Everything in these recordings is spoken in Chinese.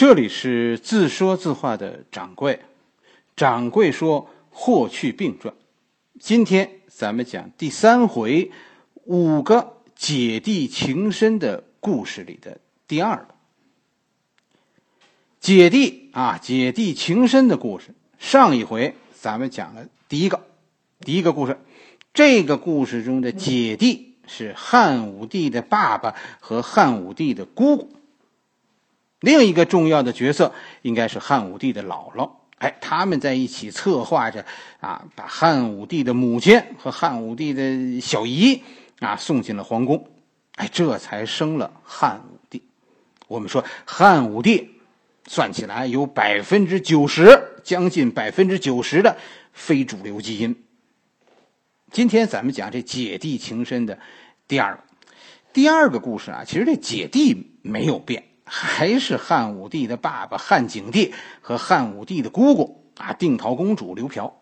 这里是自说自话的掌柜，掌柜说霍去病传。今天咱们讲第三回五个姐弟情深的故事里的第二个。姐弟啊，姐弟情深的故事。上一回咱们讲了第一个，第一个故事。这个故事中的姐弟是汉武帝的爸爸和汉武帝的姑姑。另一个重要的角色应该是汉武帝的姥姥。哎，他们在一起策划着啊，把汉武帝的母亲和汉武帝的小姨啊送进了皇宫。哎，这才生了汉武帝。我们说汉武帝算起来有百分之九十，将近百分之九十的非主流基因。今天咱们讲这姐弟情深的第二个，第二个故事啊，其实这姐弟没有变，还是汉武帝的爸爸汉景帝和汉武帝的姑姑啊，定陶公主刘嫖。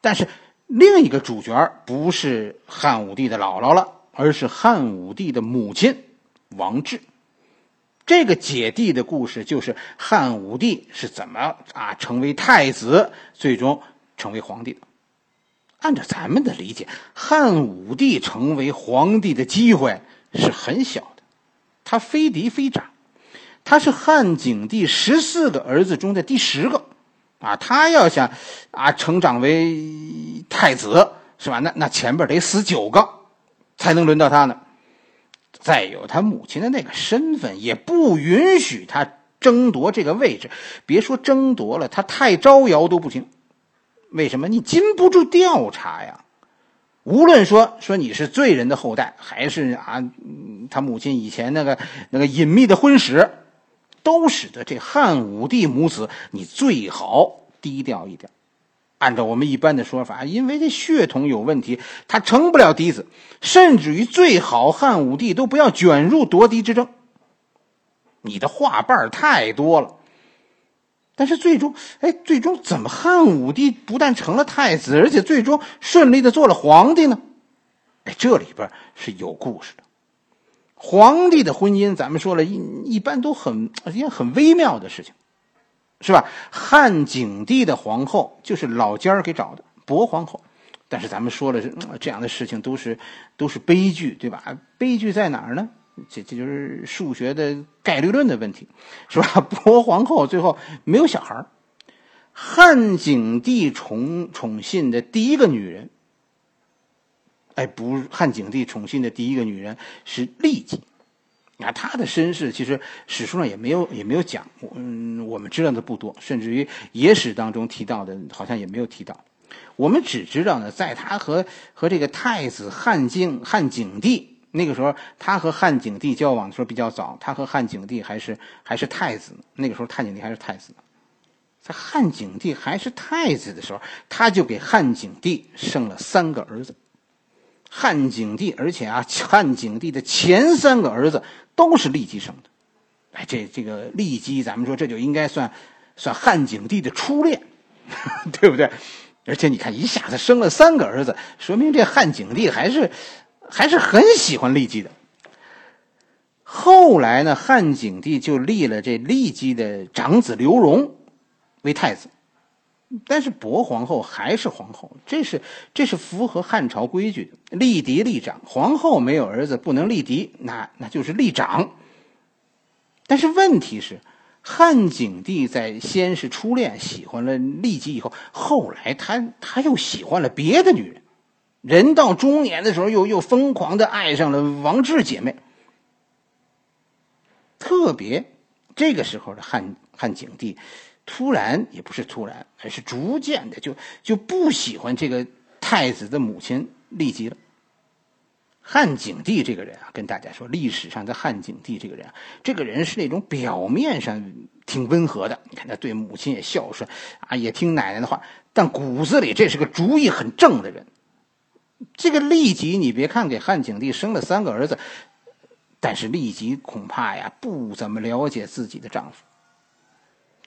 但是另一个主角不是汉武帝的姥姥了，而是汉武帝的母亲王志。这个姐弟的故事就是汉武帝是怎么啊成为太子，最终成为皇帝的。按照咱们的理解，汉武帝成为皇帝的机会是很小的，他非嫡非长，他是汉景帝十四个儿子中的第十个，啊，他要想啊成长为太子是吧？那那前边得死九个，才能轮到他呢。再有他母亲的那个身份，也不允许他争夺这个位置，别说争夺了，他太招摇都不行。为什么你禁不住调查呀？无论说说你是罪人的后代，还是啊，他母亲以前那个那个隐秘的婚史，都使得这汉武帝母子你最好低调一点。按照我们一般的说法，因为这血统有问题，他成不了嫡子，甚至于最好汉武帝都不要卷入夺嫡之争。你的话瓣太多了。但是最终，哎，最终怎么汉武帝不但成了太子，而且最终顺利的做了皇帝呢？哎，这里边是有故事的。皇帝的婚姻，咱们说了一一般都很一件很微妙的事情，是吧？汉景帝的皇后就是老家儿给找的薄皇后，但是咱们说了这样的事情都是都是悲剧，对吧？悲剧在哪儿呢？这这就是数学的概率论的问题，是吧？薄皇后最后没有小孩汉景帝宠宠信的第一个女人，哎，不，汉景帝宠信的第一个女人是骊姬。啊，她的身世其实史书上也没有也没有讲，嗯，我们知道的不多，甚至于野史当中提到的，好像也没有提到。我们只知道呢，在他和和这个太子汉景汉景帝。那个时候，他和汉景帝交往的时候比较早，他和汉景帝还是还是太子。那个时候，汉景帝还是太子在汉景帝还是太子的时候，他就给汉景帝生了三个儿子。汉景帝，而且啊，汉景帝的前三个儿子都是骊姬生的。哎，这这个骊姬，咱们说这就应该算算汉景帝的初恋，对不对？而且你看，一下子生了三个儿子，说明这汉景帝还是。还是很喜欢骊姬的。后来呢，汉景帝就立了这骊姬的长子刘荣为太子，但是薄皇后还是皇后，这是这是符合汉朝规矩的，立嫡立长。皇后没有儿子不能立嫡，那那就是立长。但是问题是，汉景帝在先是初恋喜欢了骊姬以后，后来他他又喜欢了别的女人。人到中年的时候，又又疯狂的爱上了王志姐妹。特别这个时候的汉汉景帝，突然也不是突然，而是逐渐的就就不喜欢这个太子的母亲骊姬了。汉景帝这个人啊，跟大家说，历史上的汉景帝这个人啊，这个人是那种表面上挺温和的，你看他对母亲也孝顺啊，也听奶奶的话，但骨子里这是个主意很正的人。这个骊姬，你别看给汉景帝生了三个儿子，但是骊姬恐怕呀不怎么了解自己的丈夫。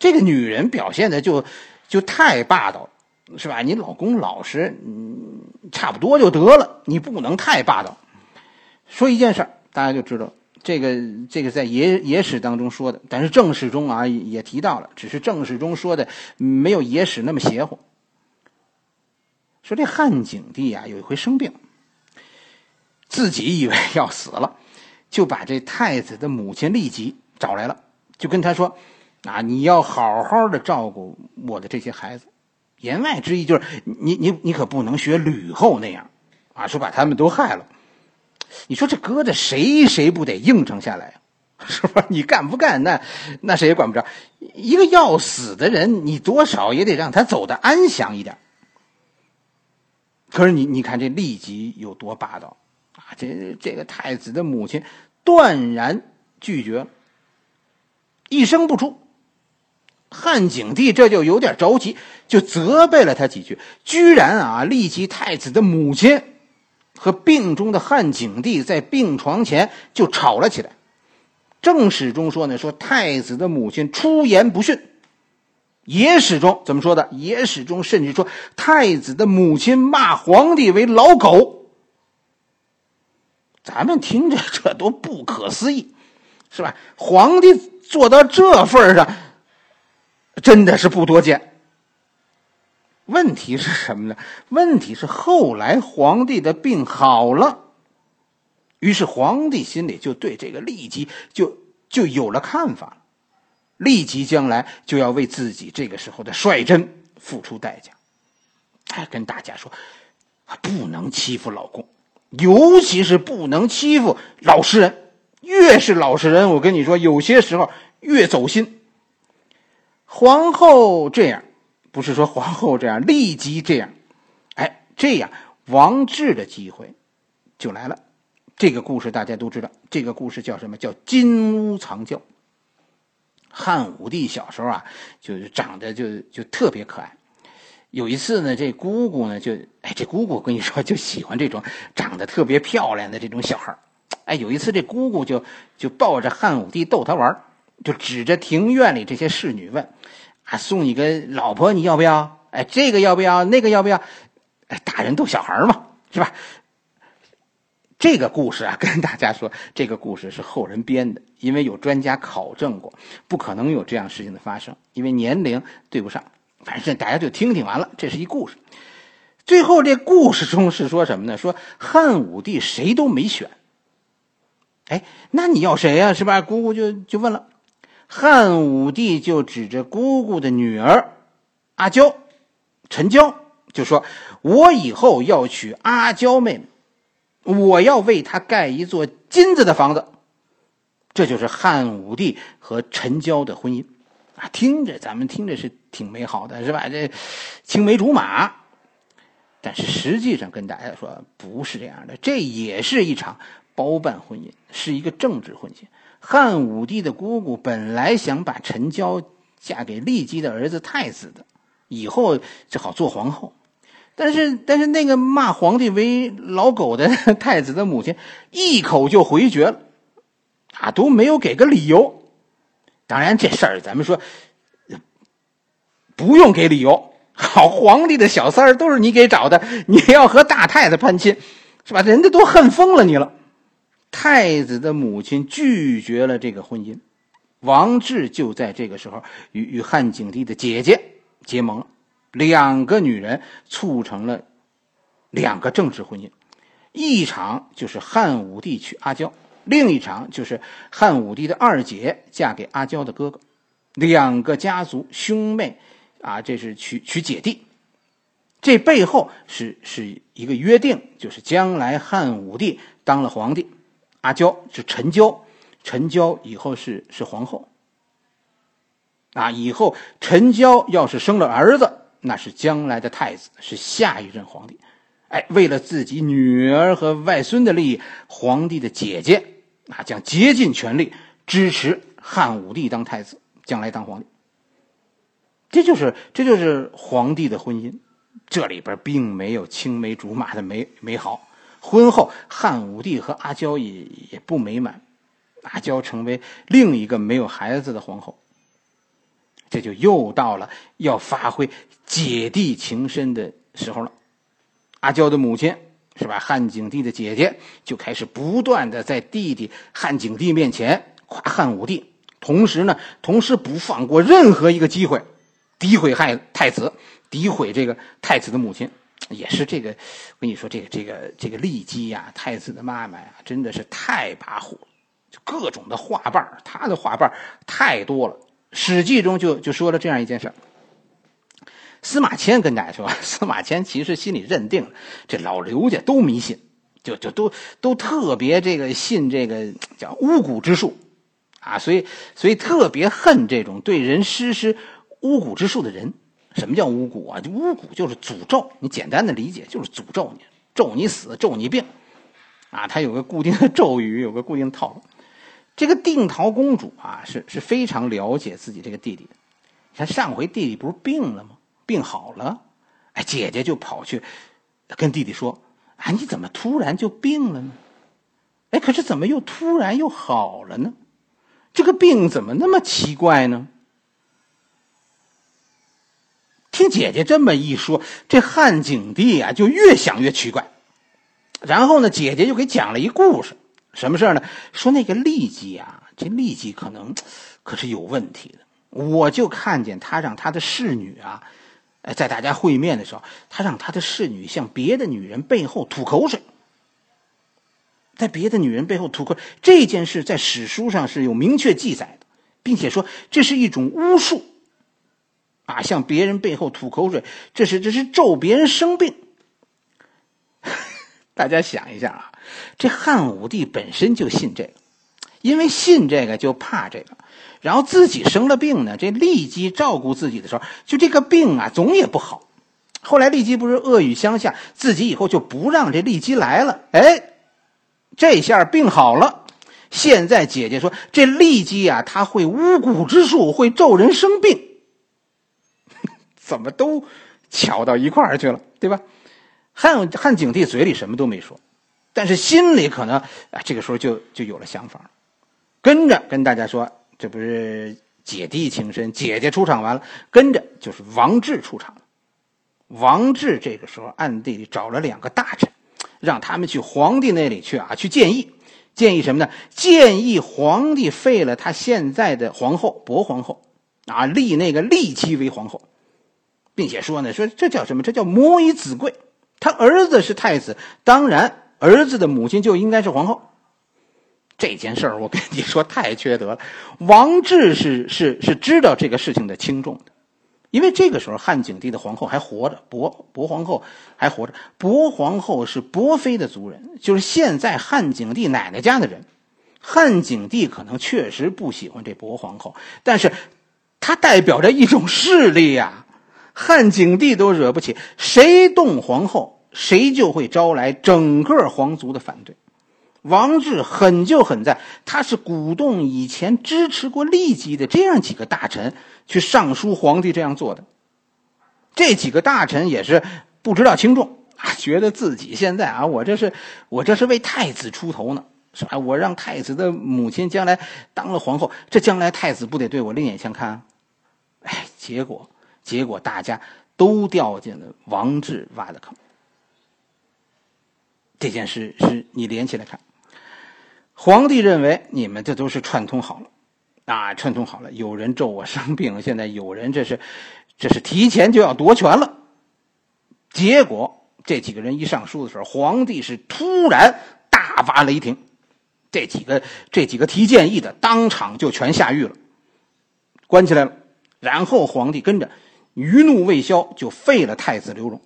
这个女人表现的就就太霸道，是吧？你老公老实，差不多就得了，你不能太霸道。说一件事大家就知道，这个这个在野野史当中说的，但是正史中啊也提到了，只是正史中说的没有野史那么邪乎。说这汉景帝啊有一回生病，自己以为要死了，就把这太子的母亲立即找来了，就跟他说：“啊，你要好好的照顾我的这些孩子。”言外之意就是你你你可不能学吕后那样，啊，说把他们都害了。你说这搁着谁谁不得应承下来 是吧？你干不干那那谁也管不着。一个要死的人，你多少也得让他走得安详一点。可是你你看这立即有多霸道啊！这这个太子的母亲断然拒绝，一声不出。汉景帝这就有点着急，就责备了他几句，居然啊立即太子的母亲。和病中的汉景帝在病床前就吵了起来。正史中说呢，说太子的母亲出言不逊；野史中怎么说的？野史中甚至说太子的母亲骂皇帝为老狗。咱们听着这都不可思议，是吧？皇帝做到这份上，真的是不多见。问题是什么呢？问题是后来皇帝的病好了，于是皇帝心里就对这个立即就就有了看法了。利吉将来就要为自己这个时候的率真付出代价。哎，跟大家说，不能欺负老公，尤其是不能欺负老实人。越是老实人，我跟你说，有些时候越走心。皇后这样。不是说皇后这样立即这样，哎，这样王志的机会就来了。这个故事大家都知道，这个故事叫什么？叫金屋藏娇。汉武帝小时候啊，就是长得就就特别可爱。有一次呢，这姑姑呢就哎，这姑姑跟你说就喜欢这种长得特别漂亮的这种小孩哎，有一次这姑姑就就抱着汉武帝逗他玩就指着庭院里这些侍女问。啊，送你个老婆，你要不要？哎，这个要不要？那个要不要？哎，大人逗小孩嘛，是吧？这个故事啊，跟大家说，这个故事是后人编的，因为有专家考证过，不可能有这样事情的发生，因为年龄对不上。反正大家就听听完了，这是一故事。最后这故事中是说什么呢？说汉武帝谁都没选。哎，那你要谁呀？是吧？姑姑就就问了。汉武帝就指着姑姑的女儿阿娇、陈娇，就说：“我以后要娶阿娇妹妹，我要为她盖一座金子的房子。”这就是汉武帝和陈娇的婚姻啊！听着，咱们听着是挺美好的，是吧？这青梅竹马，但是实际上跟大家说不是这样的，这也是一场包办婚姻，是一个政治婚姻。汉武帝的姑姑本来想把陈娇嫁给骊姬的儿子太子的，以后就好做皇后。但是，但是那个骂皇帝为老狗的太子的母亲一口就回绝了，啊，都没有给个理由。当然，这事儿咱们说不用给理由。好，皇帝的小三儿都是你给找的，你要和大太太攀亲，是吧？人家都恨疯了你了。太子的母亲拒绝了这个婚姻，王志就在这个时候与与汉景帝的姐姐结盟了，两个女人促成了两个政治婚姻，一场就是汉武帝娶阿娇，另一场就是汉武帝的二姐嫁给阿娇的哥哥，两个家族兄妹啊，这是娶娶姐弟，这背后是是一个约定，就是将来汉武帝当了皇帝。阿娇是陈娇，陈娇以后是是皇后。啊，以后陈娇要是生了儿子，那是将来的太子，是下一任皇帝。哎，为了自己女儿和外孙的利益，皇帝的姐姐啊将竭尽全力支持汉武帝当太子，将来当皇帝。这就是这就是皇帝的婚姻，这里边并没有青梅竹马的美美好。婚后，汉武帝和阿娇也也不美满，阿娇成为另一个没有孩子的皇后。这就又到了要发挥姐弟情深的时候了。阿娇的母亲是吧？汉景帝的姐姐就开始不断的在弟弟汉景帝面前夸汉武帝，同时呢，同时不放过任何一个机会，诋毁汉太子，诋毁这个太子的母亲，也是这个。我跟你说，这个这个这个骊姬呀，太子的妈妈呀，真的是太跋扈了，就各种的画瓣他的画瓣太多了。《史记》中就就说了这样一件事。司马迁跟大家说，司马迁其实心里认定了，这老刘家都迷信，就就都都特别这个信这个叫巫蛊之术，啊，所以所以特别恨这种对人实施巫蛊之术的人。什么叫巫蛊啊？巫蛊就是诅咒，你简单的理解就是诅咒你，咒你死，咒你病，啊，他有个固定的咒语，有个固定的套路。这个定陶公主啊，是是非常了解自己这个弟弟的。你看上回弟弟不是病了吗？病好了，哎，姐姐就跑去跟弟弟说：“啊，你怎么突然就病了呢？哎，可是怎么又突然又好了呢？这个病怎么那么奇怪呢？”听姐姐这么一说，这汉景帝啊就越想越奇怪。然后呢，姐姐就给讲了一故事，什么事呢？说那个骊姬啊，这骊姬可能可是有问题的。我就看见他让他的侍女啊。在大家会面的时候，他让他的侍女向别的女人背后吐口水，在别的女人背后吐口这件事在史书上是有明确记载的，并且说这是一种巫术，啊，向别人背后吐口水，这是这是咒别人生病。大家想一下啊，这汉武帝本身就信这个，因为信这个就怕这个。然后自己生了病呢，这骊姬照顾自己的时候，就这个病啊，总也不好。后来骊姬不是恶语相向，自己以后就不让这骊姬来了。哎，这下病好了。现在姐姐说这骊姬啊，他会巫蛊之术，会咒人生病，怎么都巧到一块儿去了，对吧？汉汉景帝嘴里什么都没说，但是心里可能啊，这个时候就就有了想法，跟着跟大家说。这不是姐弟情深，姐姐出场完了，跟着就是王志出场。王志这个时候暗地里找了两个大臣，让他们去皇帝那里去啊，去建议，建议什么呢？建议皇帝废了他现在的皇后薄皇后，啊，立那个立姬为皇后，并且说呢，说这叫什么？这叫母以子贵。他儿子是太子，当然儿子的母亲就应该是皇后。这件事儿，我跟你说太缺德了。王志是是是知道这个事情的轻重的，因为这个时候汉景帝的皇后还活着，薄薄皇后还活着。薄皇后是薄妃的族人，就是现在汉景帝奶奶家的人。汉景帝可能确实不喜欢这薄皇后，但是他代表着一种势力呀。汉景帝都惹不起，谁动皇后，谁就会招来整个皇族的反对。王志狠就狠在，他是鼓动以前支持过骊姬的这样几个大臣去上书皇帝这样做的。这几个大臣也是不知道轻重啊，觉得自己现在啊，我这是我这是为太子出头呢，是吧？我让太子的母亲将来当了皇后，这将来太子不得对我另眼相看？啊哎，结果结果大家都掉进了王志挖的坑。这件事是你连起来看。皇帝认为你们这都是串通好了，啊，串通好了。有人咒我生病，现在有人这是，这是提前就要夺权了。结果这几个人一上书的时候，皇帝是突然大发雷霆，这几个这几个提建议的当场就全下狱了，关起来了。然后皇帝跟着余怒未消，就废了太子刘荣。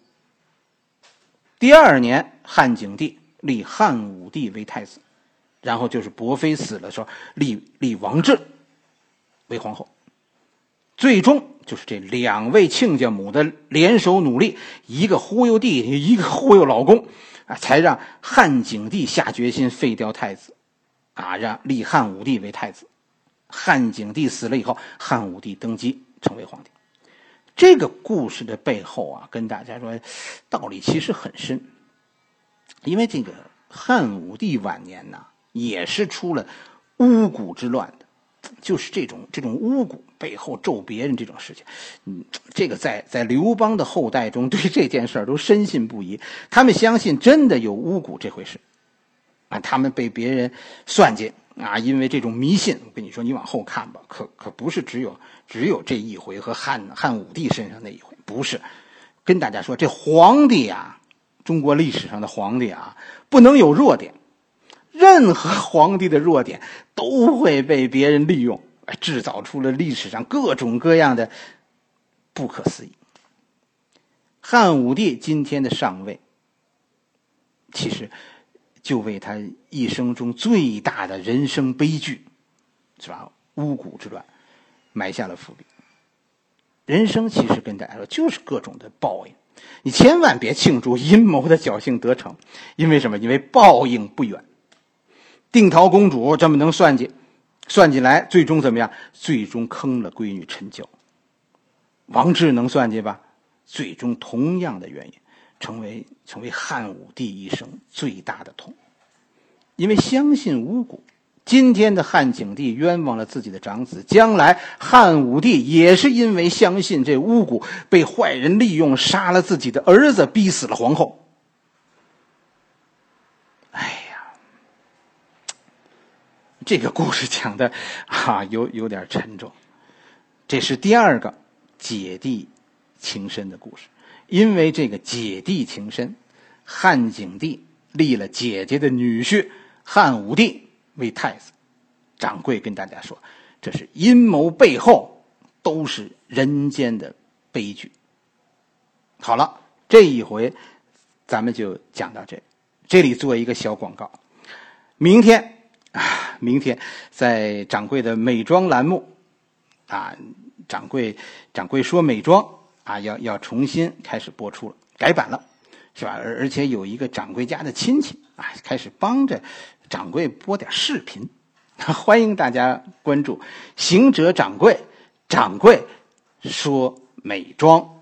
第二年，汉景帝立汉武帝为太子。然后就是伯妃死了，说立立王志为皇后，最终就是这两位亲家母的联手努力，一个忽悠弟弟，一个忽悠老公，啊，才让汉景帝下决心废掉太子，啊，让立汉武帝为太子。汉景帝死了以后，汉武帝登基成为皇帝。这个故事的背后啊，跟大家说，道理其实很深，因为这个汉武帝晚年呢。也是出了巫蛊之乱的，就是这种这种巫蛊背后咒别人这种事情，嗯，这个在在刘邦的后代中对这件事儿都深信不疑，他们相信真的有巫蛊这回事，啊，他们被别人算计啊，因为这种迷信，我跟你说，你往后看吧，可可不是只有只有这一回和汉汉武帝身上那一回，不是，跟大家说，这皇帝啊，中国历史上的皇帝啊，不能有弱点。任何 皇帝的弱点都会被别人利用，制造出了历史上各种各样的不可思议。汉武帝今天的上位，其实就为他一生中最大的人生悲剧，是吧？巫蛊之乱埋下了伏笔。人生其实跟大家说，就是各种的报应。你千万别庆祝阴谋的侥幸得逞，因为什么？因为报应不远。定陶公主这么能算计，算计来最终怎么样？最终坑了闺女陈娇。王志能算计吧？最终同样的原因，成为成为汉武帝一生最大的痛。因为相信巫蛊，今天的汉景帝冤枉了自己的长子，将来汉武帝也是因为相信这巫蛊，被坏人利用，杀了自己的儿子，逼死了皇后。哎呀这个故事讲的啊，有有点沉重。这是第二个姐弟情深的故事。因为这个姐弟情深，汉景帝立了姐姐的女婿汉武帝为太子。掌柜跟大家说，这是阴谋背后都是人间的悲剧。好了，这一回咱们就讲到这。这里做一个小广告，明天。啊，明天在掌柜的美妆栏目，啊，掌柜掌柜说美妆啊，要要重新开始播出了，改版了，是吧？而而且有一个掌柜家的亲戚啊，开始帮着掌柜播点视频，欢迎大家关注行者掌柜，掌柜说美妆。